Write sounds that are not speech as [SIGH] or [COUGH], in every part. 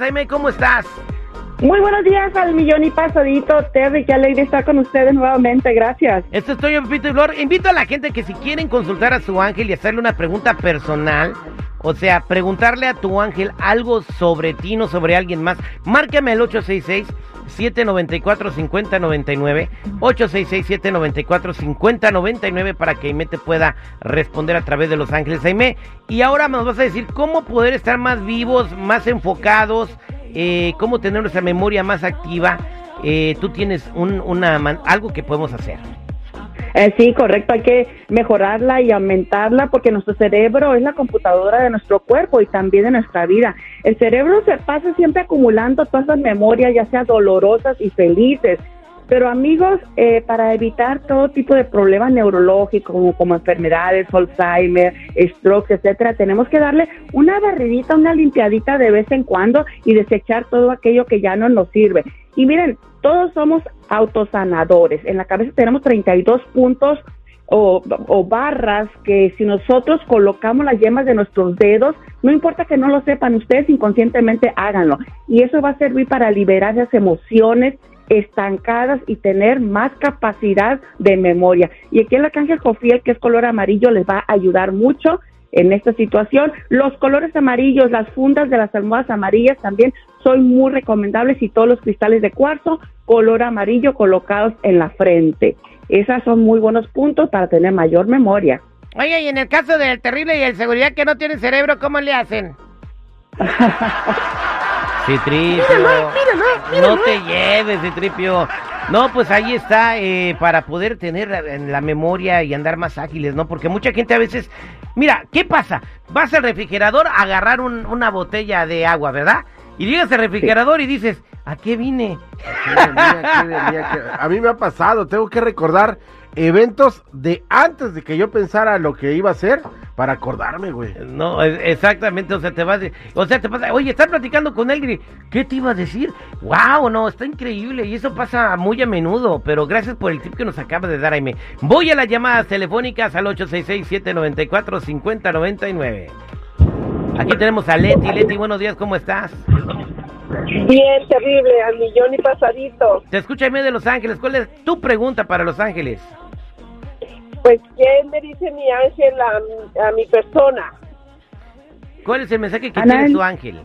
Jaime, ¿cómo estás? Muy buenos días al millón y pasadito, Terry, qué alegre estar con ustedes nuevamente, gracias. Esto estoy en Pito y Flor. Invito a la gente que si quieren consultar a su ángel y hacerle una pregunta personal, o sea, preguntarle a tu ángel algo sobre ti, no sobre alguien más, márcame al 866 794 5099 866 794 5099 para que Aime te pueda responder a través de Los Ángeles Aime. Y ahora nos vas a decir cómo poder estar más vivos, más enfocados, eh, cómo tener nuestra memoria más activa. Eh, tú tienes un, una, algo que podemos hacer. Eh, sí, correcto, hay que mejorarla y aumentarla porque nuestro cerebro es la computadora de nuestro cuerpo y también de nuestra vida. El cerebro se pasa siempre acumulando todas las memorias, ya sea dolorosas y felices. Pero amigos, eh, para evitar todo tipo de problemas neurológicos como, enfermedades, Alzheimer, strokes, etcétera, tenemos que darle una barridita, una limpiadita de vez en cuando y desechar todo aquello que ya no nos sirve. Y miren, todos somos autosanadores. En la cabeza tenemos 32 puntos o, o, barras que si nosotros colocamos las yemas de nuestros dedos, no importa que no lo sepan, ustedes inconscientemente háganlo. Y eso va a servir para liberar esas emociones estancadas y tener más capacidad de memoria. Y aquí el arcángel Jofiel, que es color amarillo, les va a ayudar mucho en esta situación. Los colores amarillos, las fundas de las almohadas amarillas también son muy recomendables y todos los cristales de cuarzo color amarillo colocados en la frente. Esas son muy buenos puntos para tener mayor memoria. Oye, y en el caso del terrible y el seguridad que no tiene cerebro, ¿cómo le hacen? [LAUGHS] Citripio. no te lleves, Citripio. No, pues ahí está, eh, para poder tener en la memoria y andar más ágiles, ¿no? Porque mucha gente a veces... Mira, ¿qué pasa? Vas al refrigerador a agarrar una botella de agua, ¿verdad? Y llegas al refrigerador y dices, ¿a qué vine? A mí me ha pasado, tengo que recordar eventos de antes de que yo pensara lo que iba a hacer para acordarme, güey. No, exactamente, o sea, te vas, o sea, te pasa, oye, estás platicando con él, ¿qué te iba a decir? Wow, no, está increíble y eso pasa muy a menudo, pero gracias por el tip que nos acaba de dar, Aime. Voy a las llamadas telefónicas al 866-794-5099. Aquí tenemos a Leti. Leti, buenos días, ¿cómo estás? Bien, terrible, al millón y pasadito. Te escucha Aime de Los Ángeles. ¿Cuál es tu pregunta para Los Ángeles? Pues, ¿qué me dice mi ángel a, mi persona? ¿Cuál es el mensaje que tiene su ángel?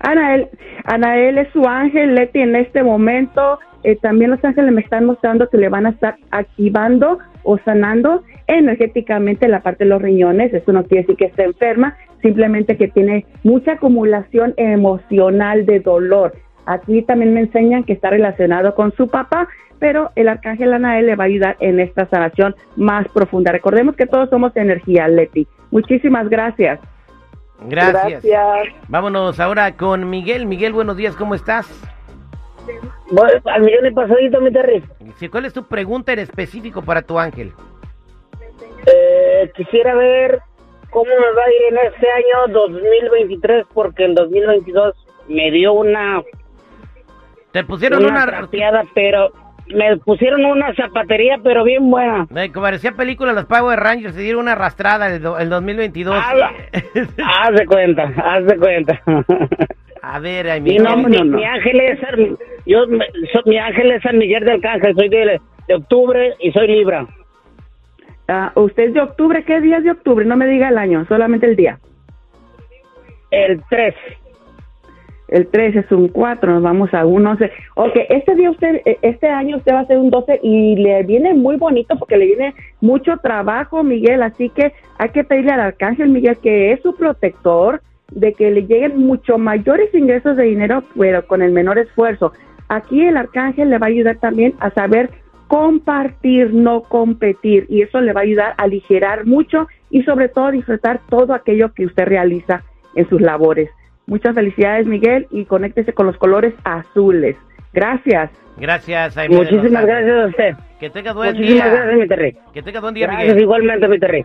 Anael, Anael es su ángel, Leti, en este momento. Eh, también los ángeles me están mostrando que le van a estar activando o sanando energéticamente la parte de los riñones. Eso no quiere decir que esté enferma, simplemente que tiene mucha acumulación emocional de dolor. Aquí también me enseñan que está relacionado con su papá, pero el arcángel Anael le va a ayudar en esta sanación más profunda. Recordemos que todos somos energía, Leti. Muchísimas gracias. Gracias. gracias. Vámonos ahora con Miguel. Miguel, buenos días, ¿cómo estás? Al millón de pasadito, mi Terry. ¿Cuál es tu pregunta en específico para tu ángel? Eh, quisiera ver cómo me va a ir en este año 2023, porque en 2022 me dio una... Te pusieron una... una... pero me pusieron una zapatería, pero bien buena. Me parecía película Los Power Rangers, se dieron una arrastrada el, el 2022. haz de cuenta, haz de cuenta. A ver, mi, no, mi, ángel es yo, mi ángel es San Miguel del Arcángel, soy de, de octubre y soy Libra. Ah, ¿Usted es de octubre? ¿Qué día es de octubre? No me diga el año, solamente el día. El 3. El 3 es un 4, nos vamos a un 11. Ok, este día usted, eh, este año usted va a ser un 12 y le viene muy bonito porque le viene mucho trabajo, Miguel, así que hay que pedirle al Arcángel Miguel que es su protector, de que le lleguen mucho mayores ingresos de dinero, pero con el menor esfuerzo. Aquí el Arcángel le va a ayudar también a saber compartir, no competir. Y eso le va a ayudar a aligerar mucho y sobre todo disfrutar todo aquello que usted realiza en sus labores. Muchas felicidades, Miguel, y conéctese con los colores azules. Gracias. Gracias, Muchísimas gracias a usted. Que tenga buen Muchísimas gracias, mi Terry. Que tenga buen día, gracias, igualmente, mi Terry.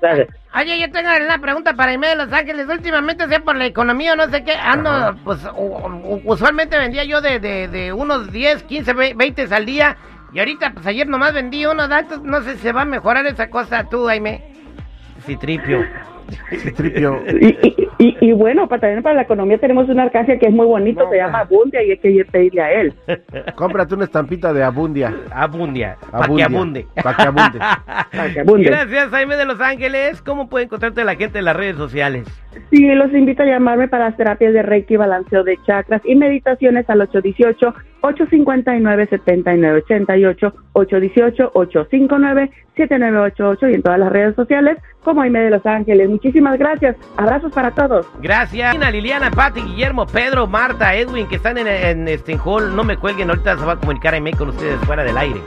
Gracias. Oye, yo tengo una pregunta para Aime de Los Ángeles. Últimamente, sea por la economía o no sé qué, ando, pues, usualmente vendía yo de, de, de unos 10, 15, 20 al día y ahorita, pues ayer nomás vendí unos datos, no sé si se va a mejorar esa cosa tú, Jaime. Citripio. Tripio. Y, y, y, y bueno, para también para la economía tenemos un arcángel que es muy bonito, se llama Abundia y hay que ir a pedirle a él. [LAUGHS] Cómprate una estampita de Abundia. Abundia, para abunde. Que abunde. [LAUGHS] Para que abunde. Gracias, Jaime de Los Ángeles. ¿Cómo puede encontrarte la gente en las redes sociales? Sí, los invito a llamarme para las terapias de Reiki, balanceo de chakras y meditaciones al 818-859-7988, 818-859-7988 y en todas las redes sociales como Aime de Los Ángeles. Muchísimas gracias. Abrazos para todos. Gracias. Liliana, Pati, Guillermo, Pedro, Marta, Edwin, que están en, en este hall. No me cuelguen, ahorita se va a comunicar Aime con ustedes fuera del aire.